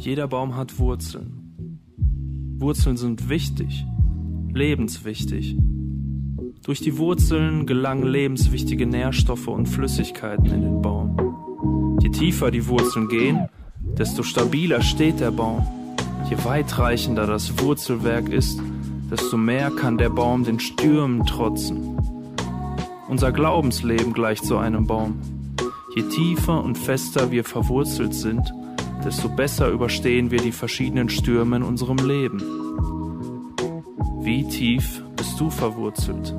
Jeder Baum hat Wurzeln. Wurzeln sind wichtig, lebenswichtig. Durch die Wurzeln gelangen lebenswichtige Nährstoffe und Flüssigkeiten in den Baum. Je tiefer die Wurzeln gehen, desto stabiler steht der Baum. Je weitreichender das Wurzelwerk ist, desto mehr kann der Baum den Stürmen trotzen. Unser Glaubensleben gleicht so einem Baum. Je tiefer und fester wir verwurzelt sind, desto besser überstehen wir die verschiedenen Stürme in unserem Leben. Wie tief bist du verwurzelt?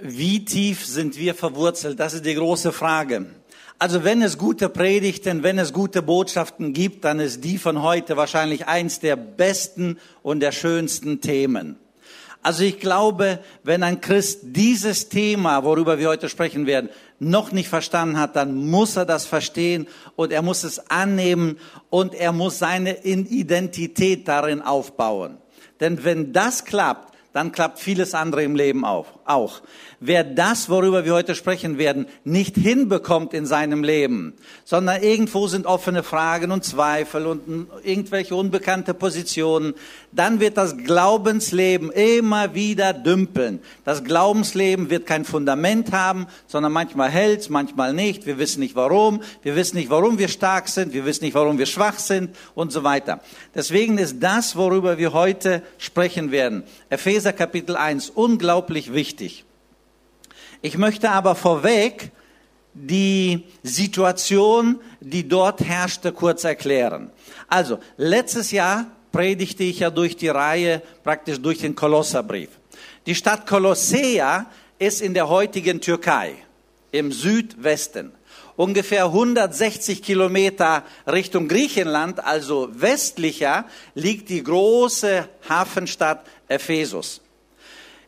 Wie tief sind wir verwurzelt? Das ist die große Frage. Also wenn es gute Predigten, wenn es gute Botschaften gibt, dann ist die von heute wahrscheinlich eins der besten und der schönsten Themen. Also ich glaube, wenn ein Christ dieses Thema, worüber wir heute sprechen werden, noch nicht verstanden hat, dann muss er das verstehen und er muss es annehmen und er muss seine Identität darin aufbauen. Denn wenn das klappt, dann klappt vieles andere im Leben auch. Auch. Wer das, worüber wir heute sprechen werden, nicht hinbekommt in seinem Leben, sondern irgendwo sind offene Fragen und Zweifel und irgendwelche unbekannte Positionen, dann wird das Glaubensleben immer wieder dümpeln. Das Glaubensleben wird kein Fundament haben, sondern manchmal hält's, manchmal nicht. Wir wissen nicht warum. Wir wissen nicht, warum wir stark sind. Wir wissen nicht, warum wir schwach sind und so weiter. Deswegen ist das, worüber wir heute sprechen werden, Epheser Kapitel 1, unglaublich wichtig. Ich möchte aber vorweg die Situation, die dort herrschte, kurz erklären. Also, letztes Jahr predigte ich ja durch die Reihe, praktisch durch den Kolosserbrief. Die Stadt Kolossea ist in der heutigen Türkei, im Südwesten. Ungefähr 160 Kilometer Richtung Griechenland, also westlicher, liegt die große Hafenstadt Ephesus.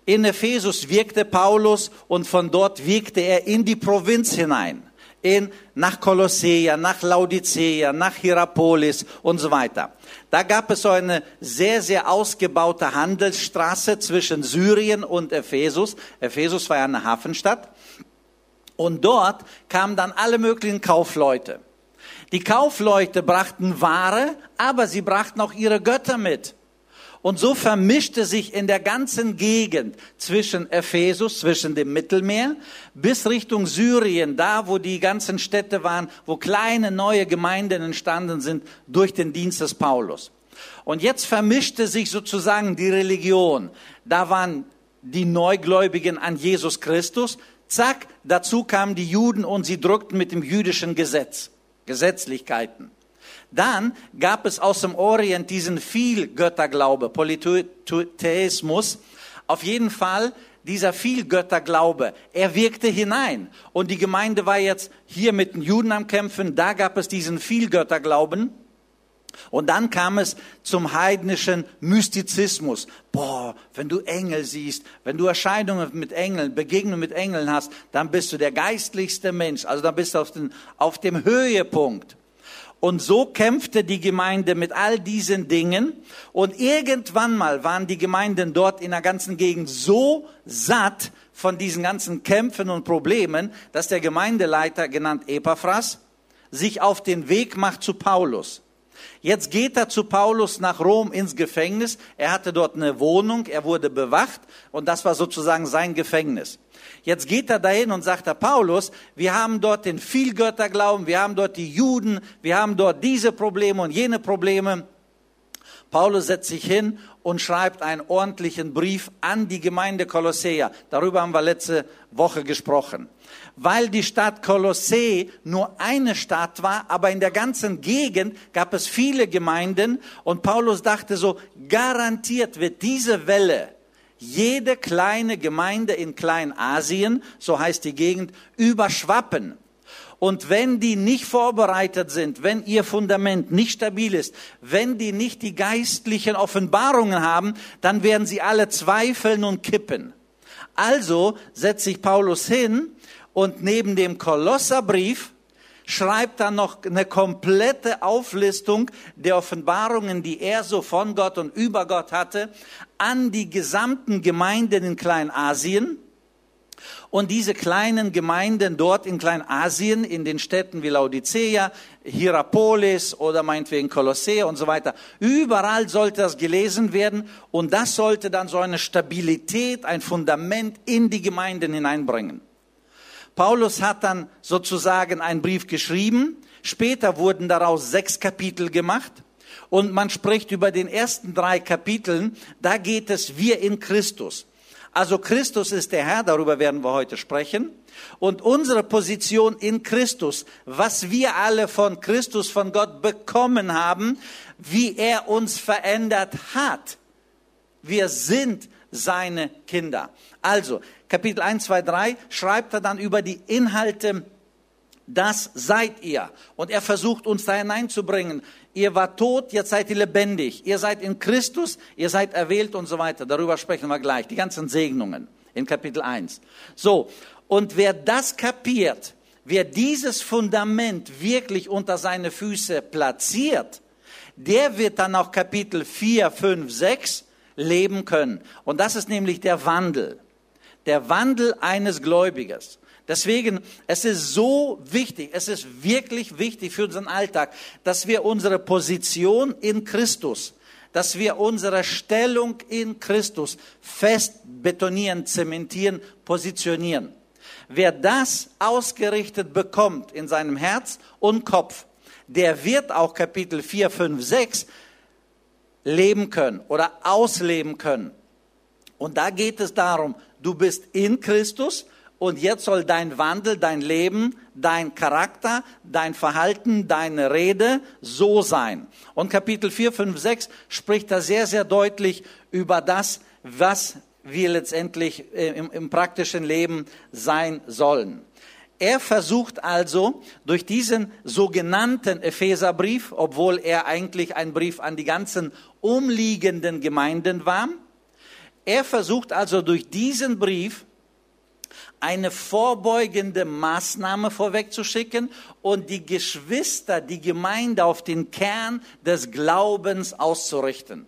In Ephesus wirkte Paulus und von dort wirkte er in die Provinz hinein. In, nach Kolossea, nach Laodicea, nach Hierapolis und so weiter. Da gab es so eine sehr, sehr ausgebaute Handelsstraße zwischen Syrien und Ephesus. Ephesus war ja eine Hafenstadt. Und dort kamen dann alle möglichen Kaufleute. Die Kaufleute brachten Ware, aber sie brachten auch ihre Götter mit. Und so vermischte sich in der ganzen Gegend zwischen Ephesus, zwischen dem Mittelmeer, bis Richtung Syrien, da wo die ganzen Städte waren, wo kleine neue Gemeinden entstanden sind durch den Dienst des Paulus. Und jetzt vermischte sich sozusagen die Religion. Da waren die Neugläubigen an Jesus Christus. Zack, dazu kamen die Juden und sie drückten mit dem jüdischen Gesetz, Gesetzlichkeiten. Dann gab es aus dem Orient diesen Vielgötterglaube, Polytheismus. Auf jeden Fall dieser Vielgötterglaube, er wirkte hinein. Und die Gemeinde war jetzt hier mit den Juden am Kämpfen, da gab es diesen Vielgötterglauben. Und dann kam es zum heidnischen Mystizismus. Boah, wenn du Engel siehst, wenn du Erscheinungen mit Engeln, Begegnungen mit Engeln hast, dann bist du der geistlichste Mensch. Also dann bist du auf, den, auf dem Höhepunkt. Und so kämpfte die Gemeinde mit all diesen Dingen. Und irgendwann mal waren die Gemeinden dort in der ganzen Gegend so satt von diesen ganzen Kämpfen und Problemen, dass der Gemeindeleiter, genannt Epaphras, sich auf den Weg macht zu Paulus. Jetzt geht er zu Paulus nach Rom ins Gefängnis. Er hatte dort eine Wohnung, er wurde bewacht und das war sozusagen sein Gefängnis. Jetzt geht er dahin und sagt, Herr Paulus, wir haben dort den Vielgötterglauben, wir haben dort die Juden, wir haben dort diese Probleme und jene Probleme. Paulus setzt sich hin und schreibt einen ordentlichen Brief an die Gemeinde Kolossea. Darüber haben wir letzte Woche gesprochen. Weil die Stadt Kolossee nur eine Stadt war, aber in der ganzen Gegend gab es viele Gemeinden und Paulus dachte so, garantiert wird diese Welle jede kleine Gemeinde in Kleinasien, so heißt die Gegend, überschwappen. Und wenn die nicht vorbereitet sind, wenn ihr Fundament nicht stabil ist, wenn die nicht die geistlichen Offenbarungen haben, dann werden sie alle zweifeln und kippen. Also setzt sich Paulus hin und neben dem Kolosserbrief schreibt dann noch eine komplette Auflistung der Offenbarungen, die er so von Gott und über Gott hatte, an die gesamten Gemeinden in Kleinasien Und diese kleinen Gemeinden dort in Kleinasien, in den Städten wie Laodicea, Hierapolis oder meinetwegen Kolossee und so weiter, überall sollte das gelesen werden und das sollte dann so eine Stabilität, ein Fundament in die Gemeinden hineinbringen. Paulus hat dann sozusagen einen Brief geschrieben, später wurden daraus sechs Kapitel gemacht und man spricht über den ersten drei Kapiteln, da geht es wir in Christus. Also Christus ist der Herr, darüber werden wir heute sprechen. Und unsere Position in Christus, was wir alle von Christus, von Gott bekommen haben, wie er uns verändert hat. Wir sind seine Kinder. Also, Kapitel 1, 2, 3 schreibt er dann über die Inhalte das seid ihr. Und er versucht uns da hineinzubringen. Ihr war tot, jetzt seid ihr lebendig. Ihr seid in Christus, ihr seid erwählt und so weiter. Darüber sprechen wir gleich. Die ganzen Segnungen in Kapitel 1. So. Und wer das kapiert, wer dieses Fundament wirklich unter seine Füße platziert, der wird dann auch Kapitel 4, 5, 6 leben können. Und das ist nämlich der Wandel. Der Wandel eines Gläubigers. Deswegen, es ist so wichtig, es ist wirklich wichtig für unseren Alltag, dass wir unsere Position in Christus, dass wir unsere Stellung in Christus fest betonieren, zementieren, positionieren. Wer das ausgerichtet bekommt in seinem Herz und Kopf, der wird auch Kapitel 4, 5, 6 leben können oder ausleben können. Und da geht es darum, du bist in Christus, und jetzt soll dein Wandel, dein Leben, dein Charakter, dein Verhalten, deine Rede so sein. Und Kapitel 4, 5, 6 spricht da sehr, sehr deutlich über das, was wir letztendlich äh, im, im praktischen Leben sein sollen. Er versucht also durch diesen sogenannten Epheserbrief, obwohl er eigentlich ein Brief an die ganzen umliegenden Gemeinden war, er versucht also durch diesen Brief eine vorbeugende Maßnahme vorwegzuschicken und die Geschwister, die Gemeinde auf den Kern des Glaubens auszurichten.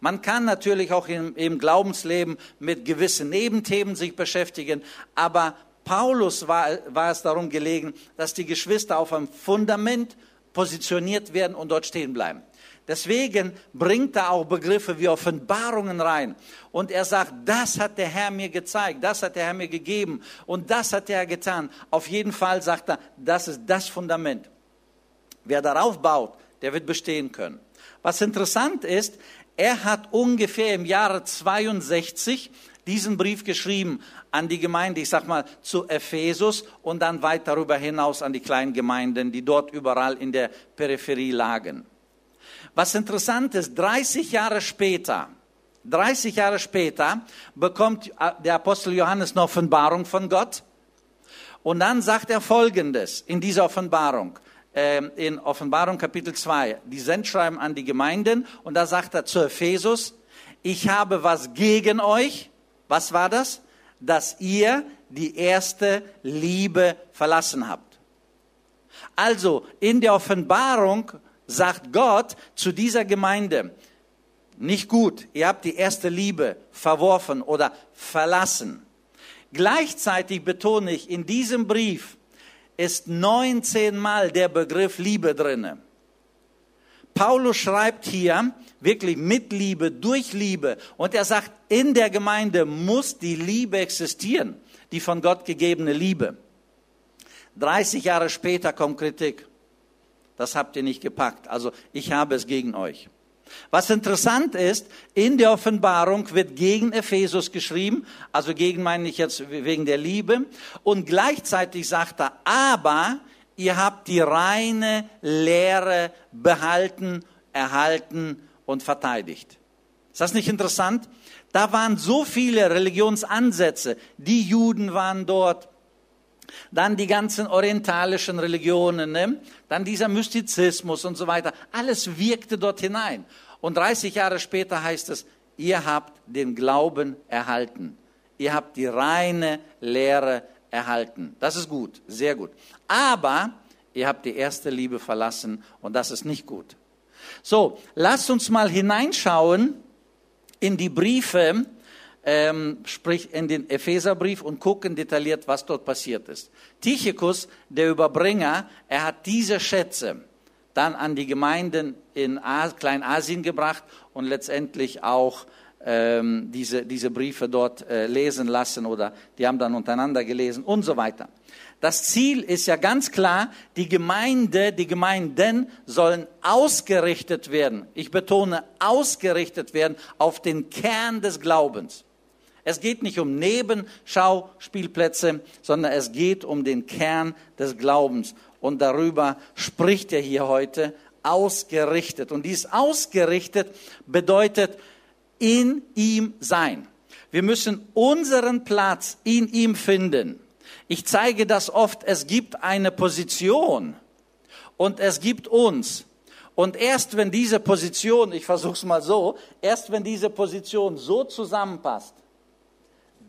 Man kann natürlich auch im, im Glaubensleben mit gewissen Nebenthemen sich beschäftigen, aber Paulus war, war es darum gelegen, dass die Geschwister auf einem Fundament positioniert werden und dort stehen bleiben. Deswegen bringt er auch Begriffe wie Offenbarungen rein. Und er sagt, das hat der Herr mir gezeigt, das hat der Herr mir gegeben und das hat der Herr getan. Auf jeden Fall sagt er, das ist das Fundament. Wer darauf baut, der wird bestehen können. Was interessant ist, er hat ungefähr im Jahre 62 diesen Brief geschrieben an die Gemeinde, ich sag mal zu Ephesus und dann weit darüber hinaus an die kleinen Gemeinden, die dort überall in der Peripherie lagen. Was interessant ist, 30 Jahre später, 30 Jahre später bekommt der Apostel Johannes eine Offenbarung von Gott. Und dann sagt er Folgendes in dieser Offenbarung, ähm, in Offenbarung Kapitel 2, die Sendschreiben an die Gemeinden. Und da sagt er zu Ephesus, ich habe was gegen euch. Was war das? Dass ihr die erste Liebe verlassen habt. Also in der Offenbarung sagt Gott zu dieser Gemeinde, nicht gut, ihr habt die erste Liebe verworfen oder verlassen. Gleichzeitig betone ich, in diesem Brief ist 19 Mal der Begriff Liebe drinne. Paulus schreibt hier wirklich mit Liebe, durch Liebe. Und er sagt, in der Gemeinde muss die Liebe existieren, die von Gott gegebene Liebe. 30 Jahre später kommt Kritik das habt ihr nicht gepackt. Also ich habe es gegen euch. Was interessant ist, in der Offenbarung wird gegen Ephesus geschrieben, also gegen meine ich jetzt wegen der Liebe, und gleichzeitig sagt er, aber ihr habt die reine Lehre behalten, erhalten und verteidigt. Ist das nicht interessant? Da waren so viele Religionsansätze. Die Juden waren dort, dann die ganzen orientalischen Religionen, ne? dann dieser Mystizismus und so weiter. Alles wirkte dort hinein. Und 30 Jahre später heißt es, ihr habt den Glauben erhalten. Ihr habt die reine Lehre erhalten. Das ist gut, sehr gut. Aber ihr habt die erste Liebe verlassen und das ist nicht gut. So, lasst uns mal hineinschauen in die Briefe ähm, sprich in den Epheserbrief und gucken detailliert, was dort passiert ist. Tychicus, der Überbringer, er hat diese Schätze dann an die Gemeinden in Kleinasien gebracht und letztendlich auch ähm, diese, diese Briefe dort äh, lesen lassen oder die haben dann untereinander gelesen und so weiter. Das Ziel ist ja ganz klar, die Gemeinde, die Gemeinden sollen ausgerichtet werden. Ich betone, ausgerichtet werden auf den Kern des Glaubens. Es geht nicht um Nebenschauspielplätze, sondern es geht um den Kern des Glaubens. Und darüber spricht er hier heute ausgerichtet. Und dies ausgerichtet bedeutet in ihm sein. Wir müssen unseren Platz in ihm finden. Ich zeige das oft, es gibt eine Position und es gibt uns. Und erst wenn diese Position, ich versuche es mal so, erst wenn diese Position so zusammenpasst,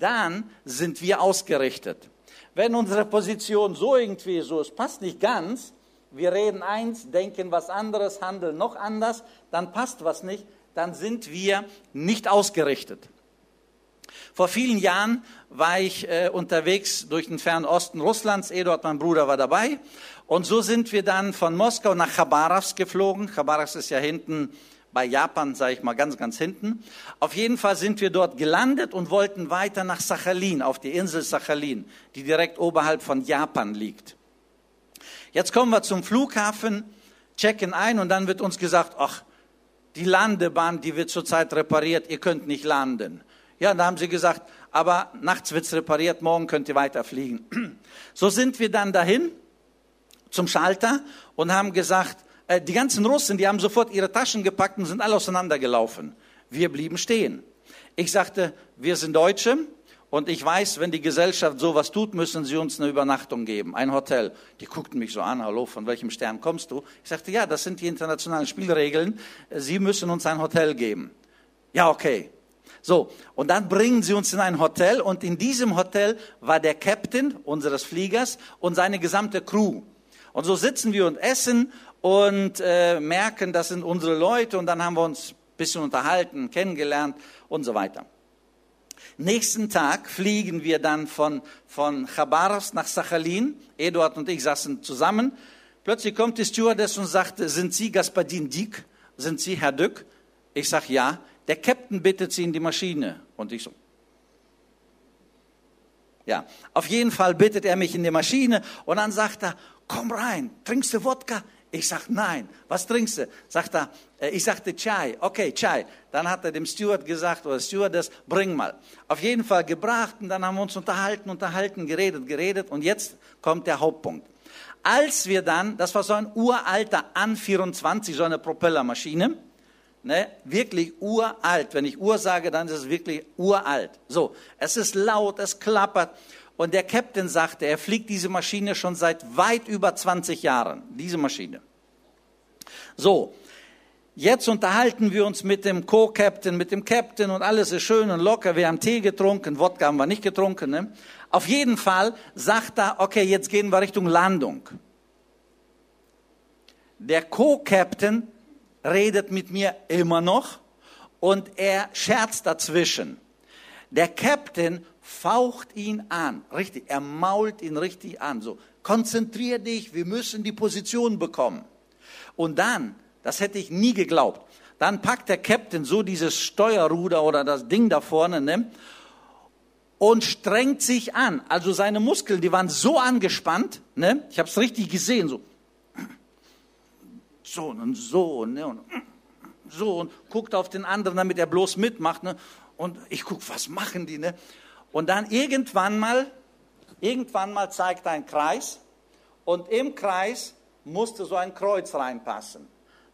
dann sind wir ausgerichtet. Wenn unsere Position so irgendwie so, es passt nicht ganz, wir reden eins, denken was anderes, handeln noch anders, dann passt was nicht, dann sind wir nicht ausgerichtet. Vor vielen Jahren war ich äh, unterwegs durch den fernen Osten Russlands. Eduard, mein Bruder, war dabei. Und so sind wir dann von Moskau nach Chabarovsk geflogen. Chabarovsk ist ja hinten bei Japan, sage ich mal, ganz, ganz hinten. Auf jeden Fall sind wir dort gelandet und wollten weiter nach Sachalin, auf die Insel Sachalin, die direkt oberhalb von Japan liegt. Jetzt kommen wir zum Flughafen, checken ein und dann wird uns gesagt, ach, die Landebahn, die wird zurzeit repariert, ihr könnt nicht landen. Ja, da haben sie gesagt, aber nachts wird's repariert, morgen könnt ihr weiterfliegen. So sind wir dann dahin zum Schalter und haben gesagt, äh, die ganzen Russen, die haben sofort ihre Taschen gepackt und sind alle auseinandergelaufen. Wir blieben stehen. Ich sagte, wir sind Deutsche und ich weiß, wenn die Gesellschaft sowas tut, müssen sie uns eine Übernachtung geben, ein Hotel. Die guckten mich so an, hallo, von welchem Stern kommst du? Ich sagte, ja, das sind die internationalen Spielregeln. Sie müssen uns ein Hotel geben. Ja, okay. So, und dann bringen sie uns in ein Hotel und in diesem Hotel war der Captain unseres Fliegers und seine gesamte Crew. Und so sitzen wir und essen und äh, merken, das sind unsere Leute und dann haben wir uns ein bisschen unterhalten, kennengelernt und so weiter. Nächsten Tag fliegen wir dann von, von Chabarovsk nach Sachalin. Eduard und ich saßen zusammen. Plötzlich kommt die Stewardess und sagt, sind Sie Gaspadin Dick? Sind Sie Herr Dück? Ich sag ja. Der Captain bittet Sie in die Maschine. Und ich so, ja, auf jeden Fall bittet er mich in die Maschine und dann sagt er, komm rein, trinkst du Wodka? Ich sag nein. Was trinkst du? Sagt er, äh, ich sagte Chai. Okay, Chai. Dann hat er dem Steward gesagt oder Stewardess, bring mal. Auf jeden Fall gebracht und dann haben wir uns unterhalten, unterhalten, geredet, geredet und jetzt kommt der Hauptpunkt. Als wir dann, das war so ein uralter An 24, so eine Propellermaschine, ne, wirklich uralt. Wenn ich Ur sage, dann ist es wirklich uralt. So, es ist laut, es klappert. Und der Captain sagte, er fliegt diese Maschine schon seit weit über 20 Jahren, diese Maschine. So, jetzt unterhalten wir uns mit dem Co-Captain, mit dem Captain und alles ist schön und locker. Wir haben Tee getrunken, Wodka haben wir nicht getrunken. Ne? Auf jeden Fall sagt er, okay, jetzt gehen wir Richtung Landung. Der Co-Captain redet mit mir immer noch und er scherzt dazwischen. Der Captain faucht ihn an, richtig, er mault ihn richtig an, so, konzentrier dich, wir müssen die Position bekommen. Und dann, das hätte ich nie geglaubt, dann packt der Captain so dieses Steuerruder oder das Ding da vorne, ne, und strengt sich an. Also seine Muskeln, die waren so angespannt, ne, ich habe es richtig gesehen, so, so und so, ne, und so und guckt auf den anderen, damit er bloß mitmacht, ne, und ich guck, was machen die, ne? Und dann irgendwann mal, irgendwann mal zeigt ein Kreis und im Kreis musste so ein Kreuz reinpassen.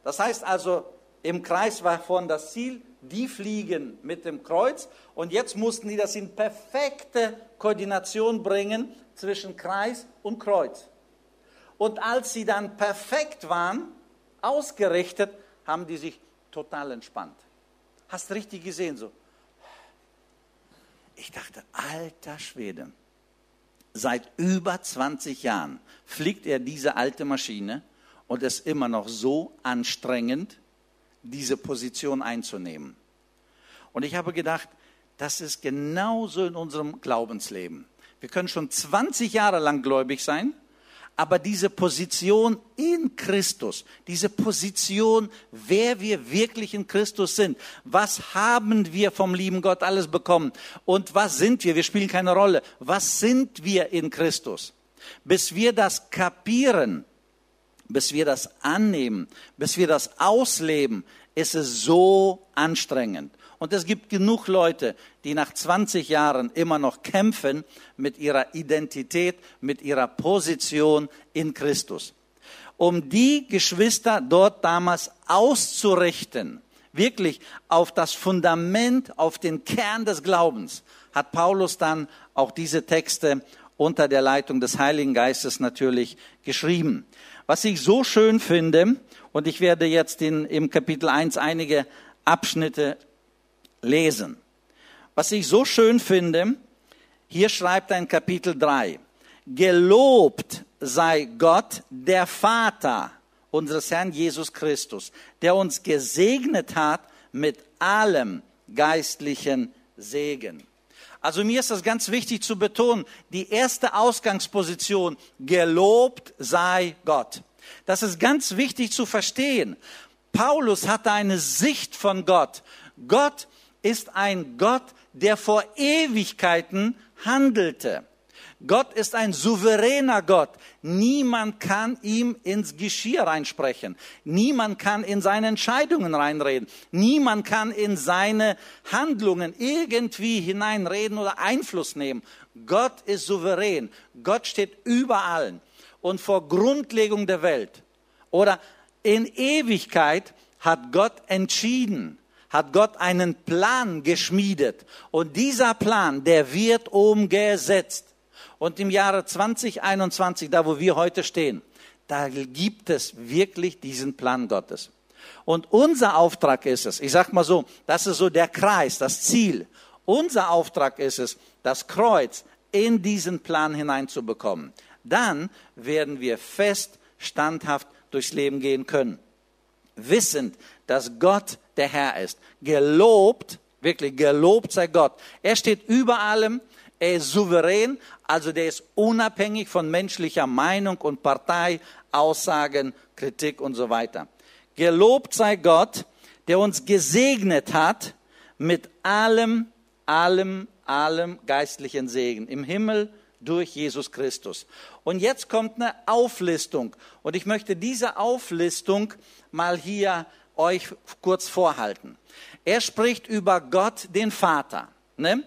Das heißt also, im Kreis war von das Ziel, die fliegen mit dem Kreuz und jetzt mussten die das in perfekte Koordination bringen zwischen Kreis und Kreuz. Und als sie dann perfekt waren, ausgerichtet, haben die sich total entspannt. Hast richtig gesehen so. Ich dachte, alter Schwede, seit über 20 Jahren fliegt er diese alte Maschine und es ist immer noch so anstrengend, diese Position einzunehmen. Und ich habe gedacht, Das ist genauso in unserem Glaubensleben. Wir können schon 20 Jahre lang gläubig sein, aber diese Position in Christus, diese Position, wer wir wirklich in Christus sind, was haben wir vom lieben Gott alles bekommen und was sind wir, wir spielen keine Rolle, was sind wir in Christus? Bis wir das kapieren, bis wir das annehmen, bis wir das ausleben, ist es so anstrengend. Und es gibt genug Leute, die nach 20 Jahren immer noch kämpfen mit ihrer Identität, mit ihrer Position in Christus. Um die Geschwister dort damals auszurichten, wirklich auf das Fundament, auf den Kern des Glaubens, hat Paulus dann auch diese Texte unter der Leitung des Heiligen Geistes natürlich geschrieben. Was ich so schön finde, und ich werde jetzt in, im Kapitel 1 einige Abschnitte lesen. Was ich so schön finde, hier schreibt ein Kapitel 3, Gelobt sei Gott, der Vater unseres Herrn Jesus Christus, der uns gesegnet hat mit allem geistlichen Segen. Also mir ist das ganz wichtig zu betonen, die erste Ausgangsposition, gelobt sei Gott. Das ist ganz wichtig zu verstehen. Paulus hatte eine Sicht von Gott. Gott ist ein Gott, der vor Ewigkeiten handelte. Gott ist ein souveräner Gott. Niemand kann ihm ins Geschirr reinsprechen. Niemand kann in seine Entscheidungen reinreden. Niemand kann in seine Handlungen irgendwie hineinreden oder Einfluss nehmen. Gott ist souverän. Gott steht über allen. Und vor Grundlegung der Welt oder in Ewigkeit hat Gott entschieden, hat Gott einen Plan geschmiedet. Und dieser Plan, der wird umgesetzt. Und im Jahre 2021, da wo wir heute stehen, da gibt es wirklich diesen Plan Gottes. Und unser Auftrag ist es, ich sag mal so, das ist so der Kreis, das Ziel. Unser Auftrag ist es, das Kreuz in diesen Plan hineinzubekommen. Dann werden wir fest, standhaft durchs Leben gehen können. Wissend, dass Gott der Herr ist. Gelobt, wirklich gelobt sei Gott. Er steht über allem, er ist souverän, also der ist unabhängig von menschlicher Meinung und Partei, Aussagen, Kritik und so weiter. Gelobt sei Gott, der uns gesegnet hat mit allem, allem, allem geistlichen Segen im Himmel durch Jesus Christus. Und jetzt kommt eine Auflistung. Und ich möchte diese Auflistung mal hier euch kurz vorhalten. Er spricht über Gott, den Vater. Ne?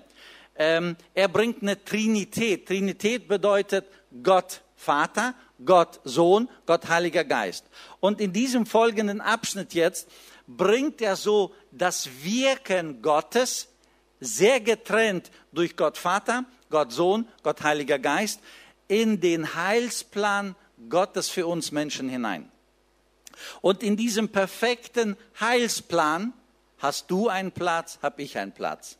Ähm, er bringt eine Trinität. Trinität bedeutet Gott Vater, Gott Sohn, Gott Heiliger Geist. Und in diesem folgenden Abschnitt jetzt bringt er so das Wirken Gottes sehr getrennt durch Gott Vater, Gott Sohn, Gott Heiliger Geist in den Heilsplan Gottes für uns Menschen hinein. Und in diesem perfekten Heilsplan hast du einen Platz, habe ich einen Platz.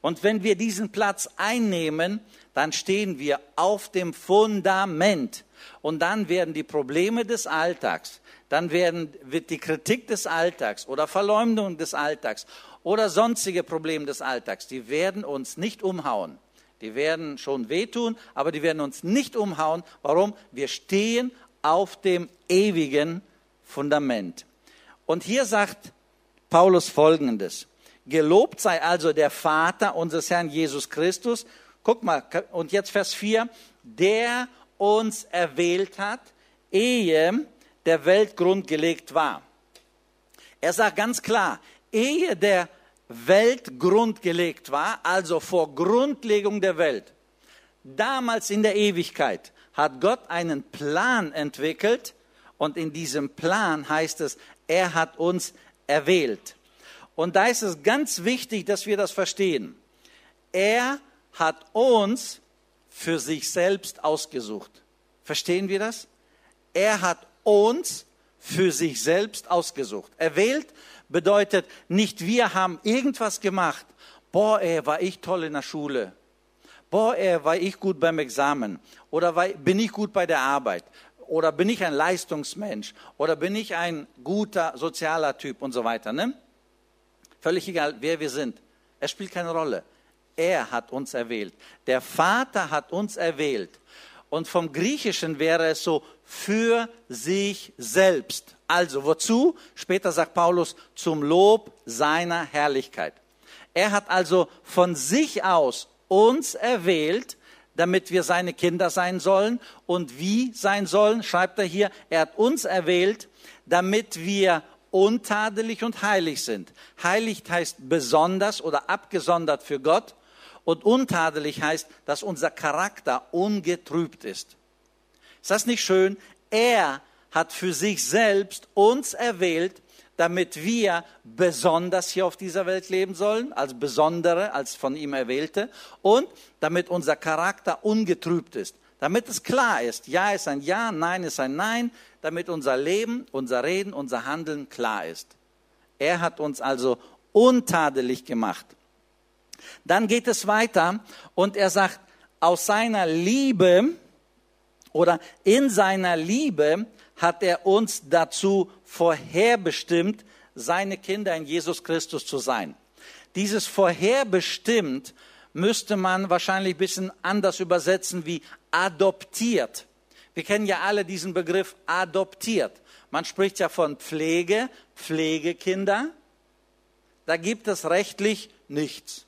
Und wenn wir diesen Platz einnehmen, dann stehen wir auf dem Fundament. Und dann werden die Probleme des Alltags, dann werden, wird die Kritik des Alltags oder Verleumdung des Alltags oder sonstige Probleme des Alltags, die werden uns nicht umhauen. Die werden schon wehtun, aber die werden uns nicht umhauen. Warum? Wir stehen auf dem ewigen Fundament. Und hier sagt Paulus Folgendes. Gelobt sei also der Vater unseres Herrn Jesus Christus. Guck mal, und jetzt Vers 4. Der uns erwählt hat, ehe der Weltgrund gelegt war. Er sagt ganz klar, ehe der Weltgrund gelegt war, also vor Grundlegung der Welt, damals in der Ewigkeit, hat Gott einen Plan entwickelt, und in diesem Plan heißt es, er hat uns erwählt. Und da ist es ganz wichtig, dass wir das verstehen. Er hat uns für sich selbst ausgesucht. Verstehen wir das? Er hat uns für sich selbst ausgesucht. Erwählt bedeutet nicht, wir haben irgendwas gemacht. Boah, ey, war ich toll in der Schule. Boah, ey, war ich gut beim Examen. Oder war, bin ich gut bei der Arbeit oder bin ich ein Leistungsmensch oder bin ich ein guter sozialer Typ und so weiter. Ne? Völlig egal, wer wir sind. Es spielt keine Rolle. Er hat uns erwählt. Der Vater hat uns erwählt. Und vom Griechischen wäre es so für sich selbst. Also wozu? Später sagt Paulus zum Lob seiner Herrlichkeit. Er hat also von sich aus uns erwählt, damit wir seine Kinder sein sollen. Und wie sein sollen, schreibt er hier, er hat uns erwählt, damit wir untadelig und heilig sind. Heilig heißt besonders oder abgesondert für Gott und untadelig heißt, dass unser Charakter ungetrübt ist. Ist das nicht schön? Er hat für sich selbst uns erwählt, damit wir besonders hier auf dieser Welt leben sollen, als Besondere, als von ihm Erwählte, und damit unser Charakter ungetrübt ist, damit es klar ist, Ja ist ein Ja, Nein ist ein Nein, damit unser Leben, unser Reden, unser Handeln klar ist. Er hat uns also untadelig gemacht. Dann geht es weiter und er sagt, aus seiner Liebe oder in seiner Liebe hat er uns dazu vorherbestimmt, seine Kinder in Jesus Christus zu sein. Dieses vorherbestimmt müsste man wahrscheinlich ein bisschen anders übersetzen wie adoptiert. Wir kennen ja alle diesen Begriff adoptiert. Man spricht ja von Pflege, Pflegekinder. Da gibt es rechtlich nichts.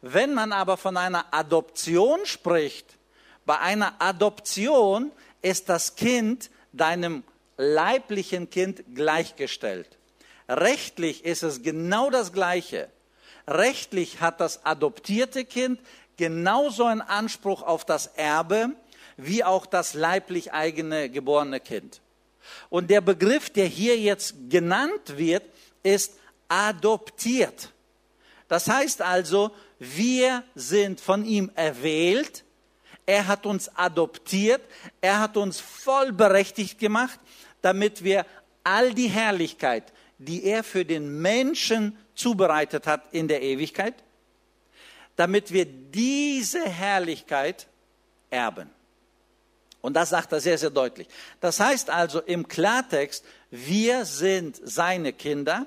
Wenn man aber von einer Adoption spricht, bei einer Adoption ist das Kind deinem leiblichen Kind gleichgestellt. Rechtlich ist es genau das Gleiche. Rechtlich hat das adoptierte Kind genauso einen Anspruch auf das Erbe wie auch das leiblich eigene geborene Kind. Und der Begriff, der hier jetzt genannt wird, ist adoptiert. Das heißt also, wir sind von ihm erwählt, er hat uns adoptiert, er hat uns vollberechtigt gemacht, damit wir all die Herrlichkeit, die er für den Menschen zubereitet hat in der Ewigkeit, damit wir diese Herrlichkeit erben. Und das sagt er sehr, sehr deutlich. Das heißt also im Klartext, wir sind seine Kinder.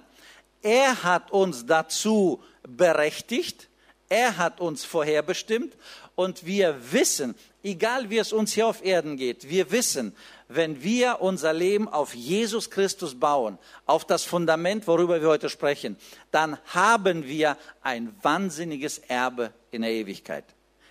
Er hat uns dazu berechtigt. Er hat uns vorherbestimmt und wir wissen, egal wie es uns hier auf Erden geht, wir wissen, wenn wir unser Leben auf Jesus Christus bauen, auf das Fundament, worüber wir heute sprechen, dann haben wir ein wahnsinniges Erbe in der Ewigkeit.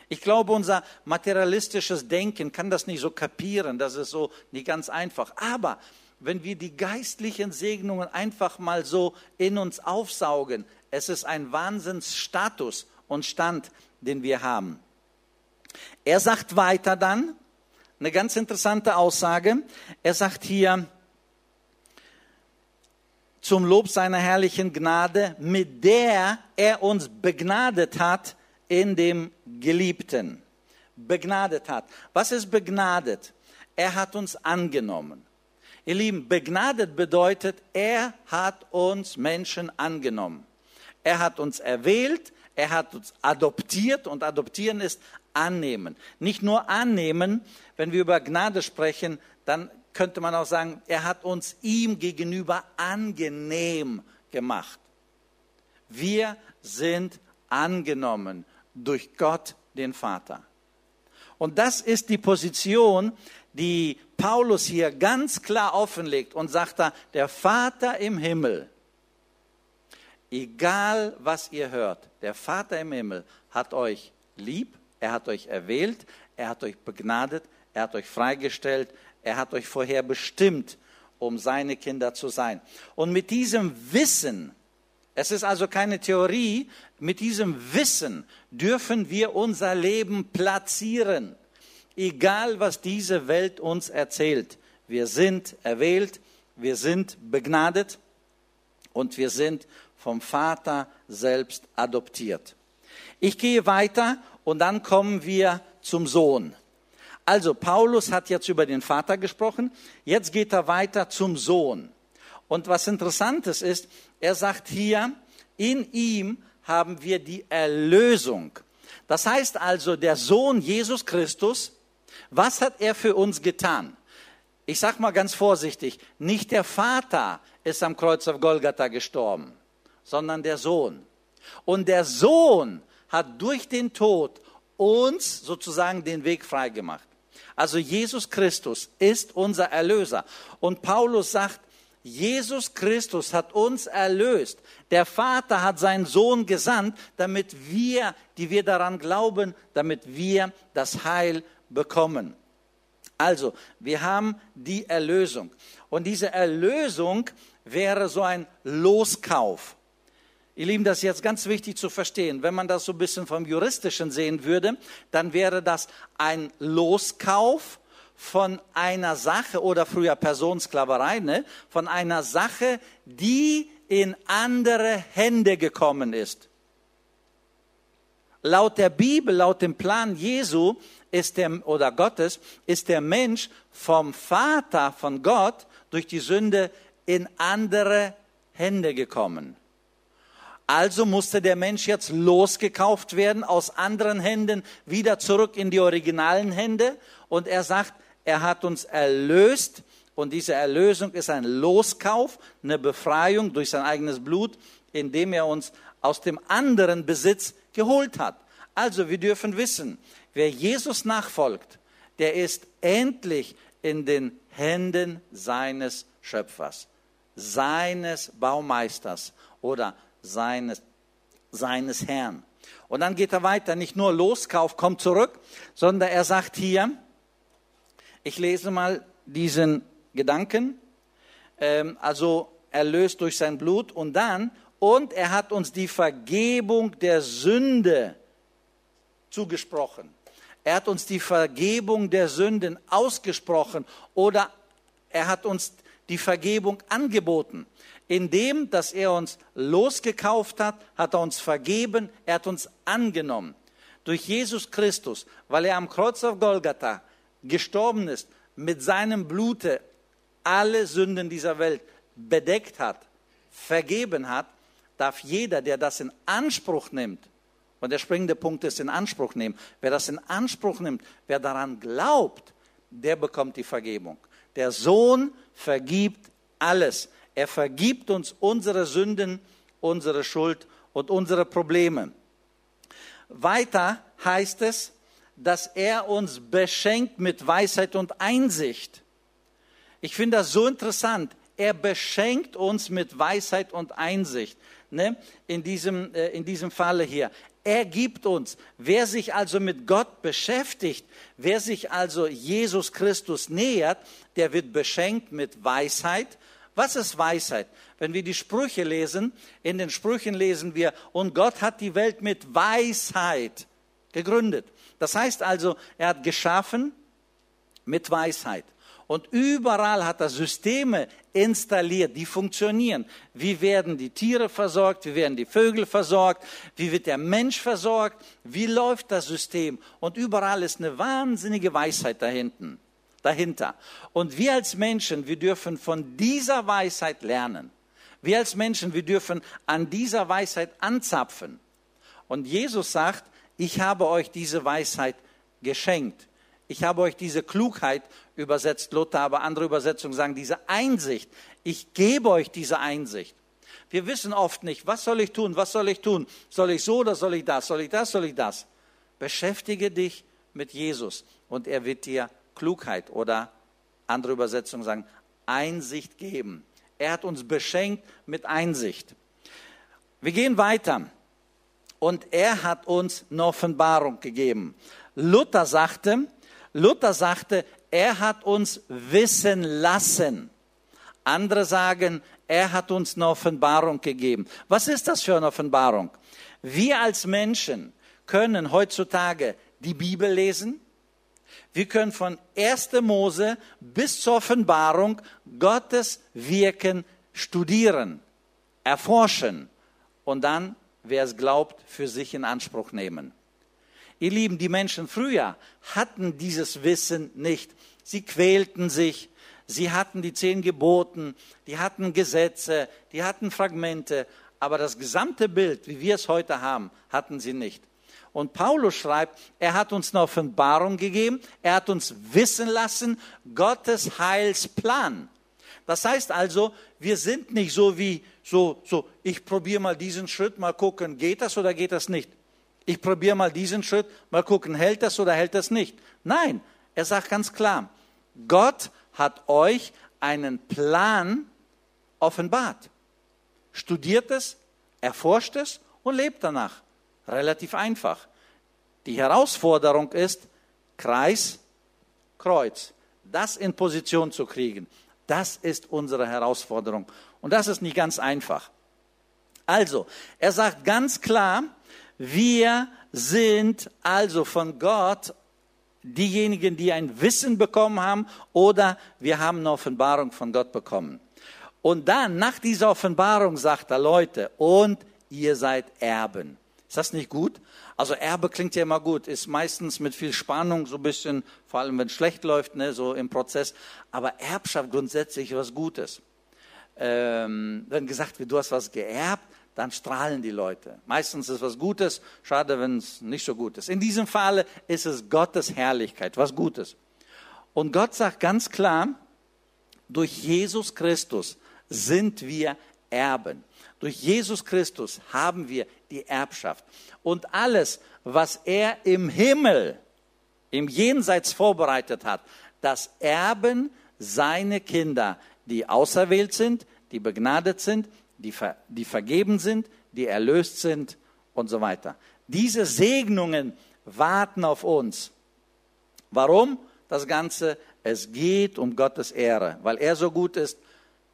Ich glaube, unser materialistisches Denken kann das nicht so kapieren, das ist so nicht ganz einfach. Aber wenn wir die geistlichen Segnungen einfach mal so in uns aufsaugen, es ist ein Wahnsinnsstatus und Stand, den wir haben. Er sagt weiter dann, eine ganz interessante Aussage, er sagt hier, zum Lob seiner herrlichen Gnade, mit der er uns begnadet hat in dem Geliebten. Begnadet hat. Was ist begnadet? Er hat uns angenommen. Ihr Lieben, begnadet bedeutet, er hat uns Menschen angenommen. Er hat uns erwählt, er hat uns adoptiert und adoptieren ist annehmen. Nicht nur annehmen, wenn wir über Gnade sprechen, dann könnte man auch sagen, er hat uns ihm gegenüber angenehm gemacht. Wir sind angenommen durch Gott, den Vater. Und das ist die Position, die Paulus hier ganz klar offenlegt und sagt da, der Vater im Himmel, egal was ihr hört, der Vater im Himmel hat euch lieb er hat euch erwählt, er hat euch begnadet, er hat euch freigestellt, er hat euch vorher bestimmt, um seine Kinder zu sein. Und mit diesem Wissen, es ist also keine Theorie, mit diesem Wissen dürfen wir unser Leben platzieren, egal was diese Welt uns erzählt. Wir sind erwählt, wir sind begnadet und wir sind vom Vater selbst adoptiert. Ich gehe weiter und dann kommen wir zum Sohn. Also Paulus hat jetzt über den Vater gesprochen, jetzt geht er weiter zum Sohn. Und was interessantes ist, er sagt hier, in ihm haben wir die Erlösung. Das heißt also, der Sohn Jesus Christus, was hat er für uns getan? Ich sage mal ganz vorsichtig, nicht der Vater ist am Kreuz auf Golgatha gestorben, sondern der Sohn. Und der Sohn hat durch den Tod uns sozusagen den Weg freigemacht. Also Jesus Christus ist unser Erlöser. Und Paulus sagt, Jesus Christus hat uns erlöst. Der Vater hat seinen Sohn gesandt, damit wir, die wir daran glauben, damit wir das Heil bekommen. Also, wir haben die Erlösung. Und diese Erlösung wäre so ein Loskauf. Ihr Lieben, das ist jetzt ganz wichtig zu verstehen. Wenn man das so ein bisschen vom Juristischen sehen würde, dann wäre das ein Loskauf von einer Sache oder früher Personsklaverei, ne? von einer Sache, die in andere Hände gekommen ist. Laut der Bibel, laut dem Plan Jesu ist der, oder Gottes, ist der Mensch vom Vater, von Gott, durch die Sünde in andere Hände gekommen. Also musste der Mensch jetzt losgekauft werden, aus anderen Händen wieder zurück in die originalen Hände. Und er sagt, er hat uns erlöst. Und diese Erlösung ist ein Loskauf, eine Befreiung durch sein eigenes Blut, indem er uns aus dem anderen Besitz geholt hat. Also wir dürfen wissen, wer Jesus nachfolgt, der ist endlich in den Händen seines Schöpfers, seines Baumeisters oder seines, seines Herrn. Und dann geht er weiter, nicht nur Loskauf, kommt zurück, sondern er sagt hier, ich lese mal diesen Gedanken, ähm, also erlöst durch sein Blut und dann, und er hat uns die Vergebung der Sünde zugesprochen. Er hat uns die Vergebung der Sünden ausgesprochen oder er hat uns die Vergebung angeboten. Indem, dass er uns losgekauft hat, hat er uns vergeben, er hat uns angenommen. Durch Jesus Christus, weil er am Kreuz auf Golgatha gestorben ist, mit seinem Blute alle Sünden dieser Welt bedeckt hat, vergeben hat, darf jeder, der das in Anspruch nimmt, und der springende Punkt ist in Anspruch nehmen, wer das in Anspruch nimmt, wer daran glaubt, der bekommt die Vergebung. Der Sohn vergibt alles. Er vergibt uns unsere Sünden, unsere Schuld und unsere Probleme. Weiter heißt es, dass er uns beschenkt mit Weisheit und Einsicht. Ich finde das so interessant. Er beschenkt uns mit Weisheit und Einsicht. Ne? In, diesem, äh, in diesem Falle hier. Er gibt uns. Wer sich also mit Gott beschäftigt, wer sich also Jesus Christus nähert, der wird beschenkt mit Weisheit. Was ist Weisheit? Wenn wir die Sprüche lesen, in den Sprüchen lesen wir, und Gott hat die Welt mit Weisheit gegründet. Das heißt also, er hat geschaffen mit Weisheit. Und überall hat er Systeme installiert, die funktionieren. Wie werden die Tiere versorgt? Wie werden die Vögel versorgt? Wie wird der Mensch versorgt? Wie läuft das System? Und überall ist eine wahnsinnige Weisheit dahinten, dahinter. Und wir als Menschen, wir dürfen von dieser Weisheit lernen. Wir als Menschen, wir dürfen an dieser Weisheit anzapfen. Und Jesus sagt, ich habe euch diese Weisheit geschenkt. Ich habe euch diese Klugheit übersetzt Luther, aber andere Übersetzungen sagen diese Einsicht. Ich gebe euch diese Einsicht. Wir wissen oft nicht, was soll ich tun, was soll ich tun? Soll ich so oder soll ich das? Soll ich das, soll ich das? Beschäftige dich mit Jesus und er wird dir Klugheit oder andere Übersetzungen sagen Einsicht geben. Er hat uns beschenkt mit Einsicht. Wir gehen weiter und er hat uns eine Offenbarung gegeben. Luther sagte, Luther sagte, er hat uns wissen lassen. Andere sagen, er hat uns eine Offenbarung gegeben. Was ist das für eine Offenbarung? Wir als Menschen können heutzutage die Bibel lesen. Wir können von 1. Mose bis zur Offenbarung Gottes Wirken studieren, erforschen und dann, wer es glaubt, für sich in Anspruch nehmen. Ihr Lieben, die Menschen früher hatten dieses Wissen nicht. Sie quälten sich, sie hatten die zehn Geboten, die hatten Gesetze, die hatten Fragmente, aber das gesamte Bild, wie wir es heute haben, hatten sie nicht. Und Paulus schreibt, er hat uns eine Offenbarung gegeben, er hat uns wissen lassen, Gottes Heilsplan. Das heißt also, wir sind nicht so wie, so, so, ich probiere mal diesen Schritt, mal gucken, geht das oder geht das nicht. Ich probiere mal diesen Schritt, mal gucken, hält das oder hält das nicht. Nein, er sagt ganz klar, Gott hat euch einen Plan offenbart. Studiert es, erforscht es und lebt danach. Relativ einfach. Die Herausforderung ist, Kreis, Kreuz. Das in Position zu kriegen, das ist unsere Herausforderung. Und das ist nicht ganz einfach. Also, er sagt ganz klar, wir sind also von Gott diejenigen, die ein Wissen bekommen haben oder wir haben eine Offenbarung von Gott bekommen. Und dann, nach dieser Offenbarung, sagt er, Leute, und ihr seid Erben. Ist das nicht gut? Also Erbe klingt ja immer gut, ist meistens mit viel Spannung, so ein bisschen, vor allem wenn es schlecht läuft, ne, so im Prozess. Aber Erbschaft grundsätzlich was Gutes. Ähm, wenn gesagt wird, du hast was geerbt, dann strahlen die Leute. Meistens ist was Gutes, schade, wenn es nicht so gut ist. In diesem Falle ist es Gottes Herrlichkeit, was Gutes. Und Gott sagt ganz klar, durch Jesus Christus sind wir Erben. Durch Jesus Christus haben wir die Erbschaft. Und alles, was er im Himmel, im Jenseits vorbereitet hat, das erben seine Kinder, die auserwählt sind, die begnadet sind, die, ver, die vergeben sind, die erlöst sind und so weiter. Diese Segnungen warten auf uns. Warum das Ganze? Es geht um Gottes Ehre. Weil er so gut ist,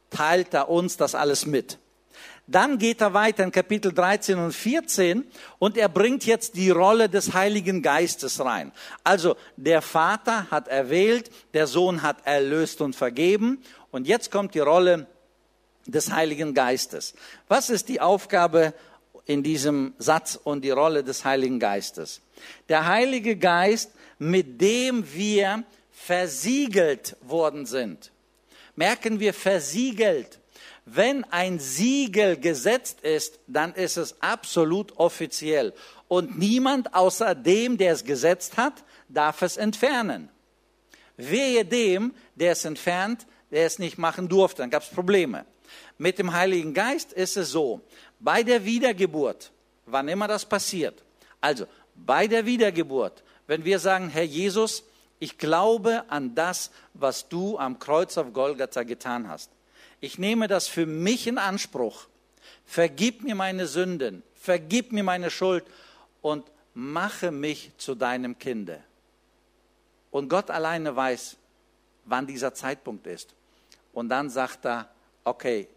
teilt er uns das alles mit. Dann geht er weiter in Kapitel 13 und 14 und er bringt jetzt die Rolle des Heiligen Geistes rein. Also der Vater hat erwählt, der Sohn hat erlöst und vergeben und jetzt kommt die Rolle des Heiligen Geistes. Was ist die Aufgabe in diesem Satz und die Rolle des Heiligen Geistes? Der Heilige Geist, mit dem wir versiegelt worden sind. Merken wir versiegelt. Wenn ein Siegel gesetzt ist, dann ist es absolut offiziell. Und niemand außer dem, der es gesetzt hat, darf es entfernen. Wehe dem, der es entfernt, der es nicht machen durfte, dann gab es Probleme. Mit dem Heiligen Geist ist es so, bei der Wiedergeburt, wann immer das passiert, also bei der Wiedergeburt, wenn wir sagen, Herr Jesus, ich glaube an das, was du am Kreuz auf Golgatha getan hast. Ich nehme das für mich in Anspruch. Vergib mir meine Sünden, vergib mir meine Schuld und mache mich zu deinem Kinde. Und Gott alleine weiß, wann dieser Zeitpunkt ist. Und dann sagt er, okay,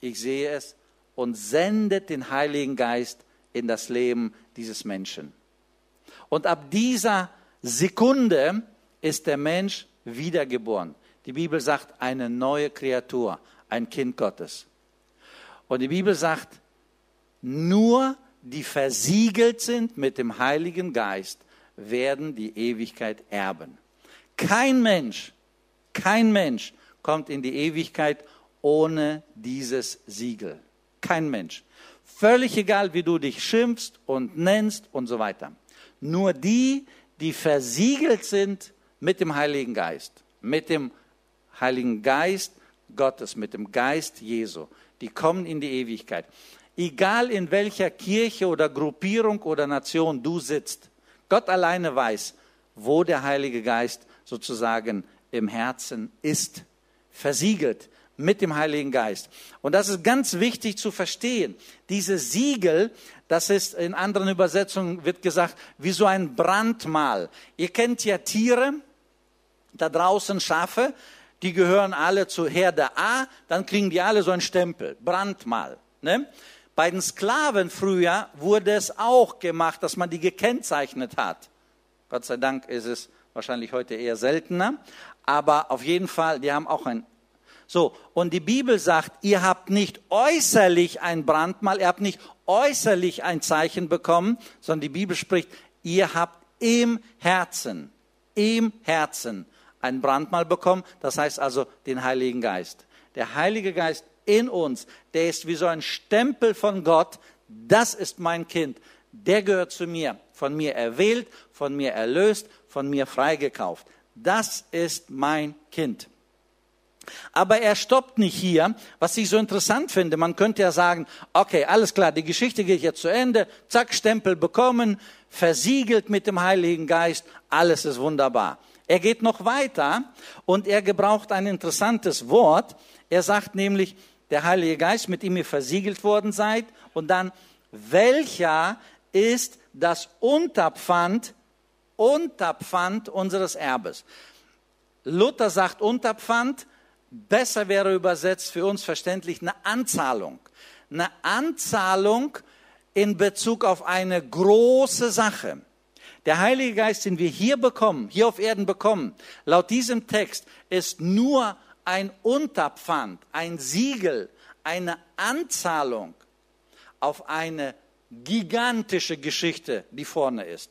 ich sehe es und sendet den Heiligen Geist in das Leben dieses Menschen. Und ab dieser Sekunde ist der Mensch wiedergeboren. Die Bibel sagt, eine neue Kreatur, ein Kind Gottes. Und die Bibel sagt, nur die versiegelt sind mit dem Heiligen Geist, werden die Ewigkeit erben. Kein Mensch, kein Mensch kommt in die Ewigkeit ohne dieses Siegel. Kein Mensch. Völlig egal, wie du dich schimpfst und nennst und so weiter. Nur die, die versiegelt sind mit dem Heiligen Geist, mit dem Heiligen Geist Gottes, mit dem Geist Jesu, die kommen in die Ewigkeit. Egal in welcher Kirche oder Gruppierung oder Nation du sitzt, Gott alleine weiß, wo der Heilige Geist sozusagen im Herzen ist, versiegelt mit dem Heiligen Geist. Und das ist ganz wichtig zu verstehen. Diese Siegel, das ist in anderen Übersetzungen wird gesagt, wie so ein Brandmal. Ihr kennt ja Tiere, da draußen Schafe, die gehören alle zu Herde A, dann kriegen die alle so einen Stempel, Brandmal. Ne? Bei den Sklaven früher wurde es auch gemacht, dass man die gekennzeichnet hat. Gott sei Dank ist es wahrscheinlich heute eher seltener, aber auf jeden Fall, die haben auch ein so, und die Bibel sagt, ihr habt nicht äußerlich ein Brandmal, ihr habt nicht äußerlich ein Zeichen bekommen, sondern die Bibel spricht, ihr habt im Herzen, im Herzen ein Brandmal bekommen, das heißt also den Heiligen Geist. Der Heilige Geist in uns, der ist wie so ein Stempel von Gott, das ist mein Kind, der gehört zu mir, von mir erwählt, von mir erlöst, von mir freigekauft. Das ist mein Kind. Aber er stoppt nicht hier, was ich so interessant finde. Man könnte ja sagen, okay, alles klar, die Geschichte geht jetzt zu Ende, zack, Stempel bekommen, versiegelt mit dem Heiligen Geist, alles ist wunderbar. Er geht noch weiter und er gebraucht ein interessantes Wort. Er sagt nämlich, der Heilige Geist, mit ihm ihr versiegelt worden seid, und dann, welcher ist das Unterpfand, Unterpfand unseres Erbes? Luther sagt Unterpfand, besser wäre übersetzt für uns verständlich eine Anzahlung. Eine Anzahlung in Bezug auf eine große Sache. Der Heilige Geist, den wir hier bekommen, hier auf Erden bekommen, laut diesem Text ist nur ein Unterpfand, ein Siegel, eine Anzahlung auf eine gigantische Geschichte, die vorne ist.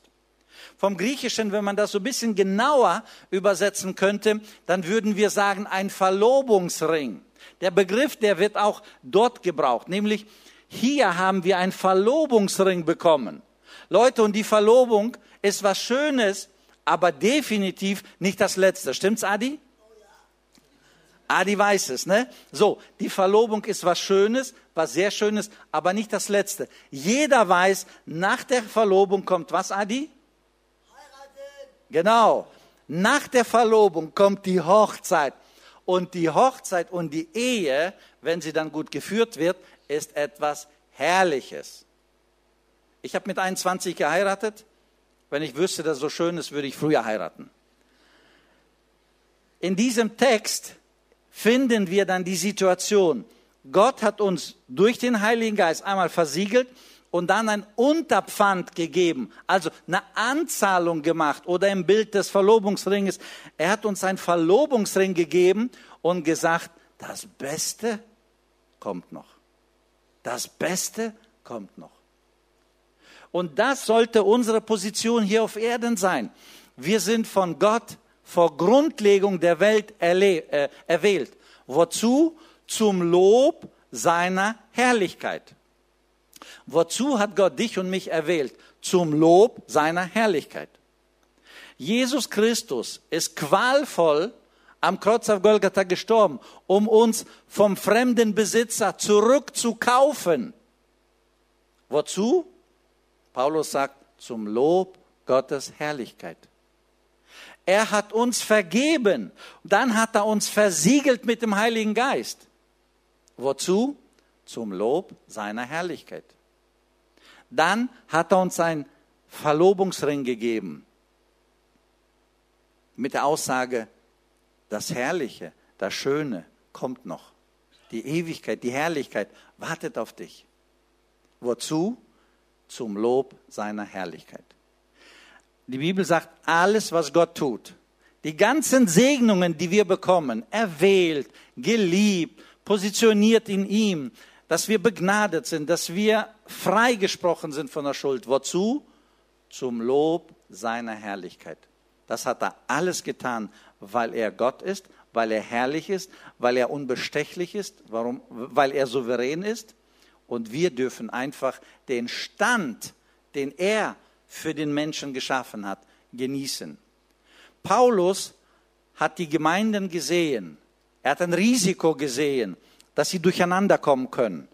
Vom Griechischen, wenn man das so ein bisschen genauer übersetzen könnte, dann würden wir sagen ein Verlobungsring. Der Begriff, der wird auch dort gebraucht, nämlich hier haben wir einen Verlobungsring bekommen. Leute, und die Verlobung ist was Schönes, aber definitiv nicht das Letzte. Stimmt's, Adi? Adi weiß es, ne? So, die Verlobung ist was Schönes, was sehr Schönes, aber nicht das Letzte. Jeder weiß, nach der Verlobung kommt was, Adi? Genau. Nach der Verlobung kommt die Hochzeit. Und die Hochzeit und die Ehe, wenn sie dann gut geführt wird, ist etwas Herrliches. Ich habe mit 21 geheiratet. Wenn ich wüsste, dass es so schön ist, würde ich früher heiraten. In diesem Text finden wir dann die Situation. Gott hat uns durch den Heiligen Geist einmal versiegelt und dann ein Unterpfand gegeben, also eine Anzahlung gemacht oder im Bild des Verlobungsringes. Er hat uns einen Verlobungsring gegeben und gesagt, das Beste kommt noch. Das Beste kommt noch. Und das sollte unsere Position hier auf Erden sein. Wir sind von Gott vor Grundlegung der Welt äh, erwählt. Wozu? Zum Lob seiner Herrlichkeit. Wozu hat Gott dich und mich erwählt? Zum Lob seiner Herrlichkeit. Jesus Christus ist qualvoll am Kreuz auf Golgatha gestorben, um uns vom fremden Besitzer zurückzukaufen. Wozu? Paulus sagt, zum Lob Gottes Herrlichkeit. Er hat uns vergeben. Dann hat er uns versiegelt mit dem Heiligen Geist. Wozu? Zum Lob seiner Herrlichkeit. Dann hat er uns einen Verlobungsring gegeben mit der Aussage, das Herrliche, das Schöne kommt noch. Die Ewigkeit, die Herrlichkeit wartet auf dich. Wozu? Zum Lob seiner Herrlichkeit. Die Bibel sagt, alles, was Gott tut, die ganzen Segnungen, die wir bekommen, erwählt, geliebt, positioniert in ihm, dass wir begnadet sind, dass wir freigesprochen sind von der Schuld. Wozu? Zum Lob seiner Herrlichkeit. Das hat er alles getan, weil er Gott ist, weil er herrlich ist, weil er unbestechlich ist, warum? weil er souverän ist. Und wir dürfen einfach den Stand, den er für den Menschen geschaffen hat, genießen. Paulus hat die Gemeinden gesehen. Er hat ein Risiko gesehen dass sie durcheinander kommen können,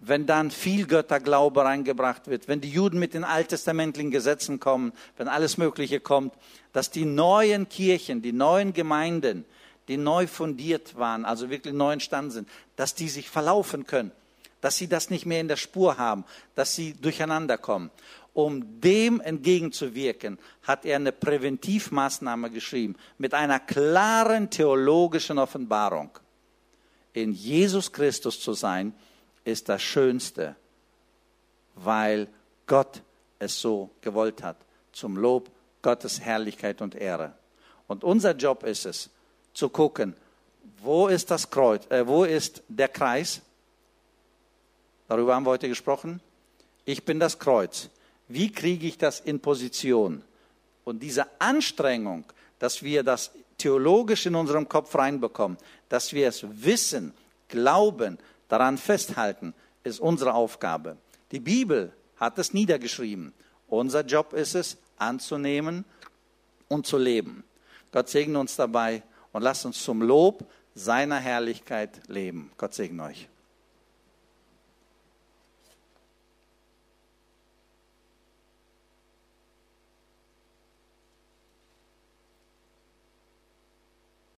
wenn dann viel Götterglaube reingebracht wird, wenn die Juden mit den alttestamentlichen Gesetzen kommen, wenn alles Mögliche kommt, dass die neuen Kirchen, die neuen Gemeinden, die neu fundiert waren, also wirklich neu entstanden sind, dass die sich verlaufen können, dass sie das nicht mehr in der Spur haben, dass sie durcheinander kommen. Um dem entgegenzuwirken, hat er eine Präventivmaßnahme geschrieben mit einer klaren theologischen Offenbarung in Jesus Christus zu sein, ist das Schönste, weil Gott es so gewollt hat, zum Lob Gottes Herrlichkeit und Ehre. Und unser Job ist es, zu gucken, wo ist das Kreuz, äh, wo ist der Kreis? Darüber haben wir heute gesprochen. Ich bin das Kreuz. Wie kriege ich das in Position? Und diese Anstrengung, dass wir das theologisch in unserem Kopf reinbekommen, dass wir es wissen, glauben, daran festhalten, ist unsere Aufgabe. Die Bibel hat es niedergeschrieben. Unser Job ist es, anzunehmen und zu leben. Gott segne uns dabei und lasst uns zum Lob seiner Herrlichkeit leben. Gott segne euch.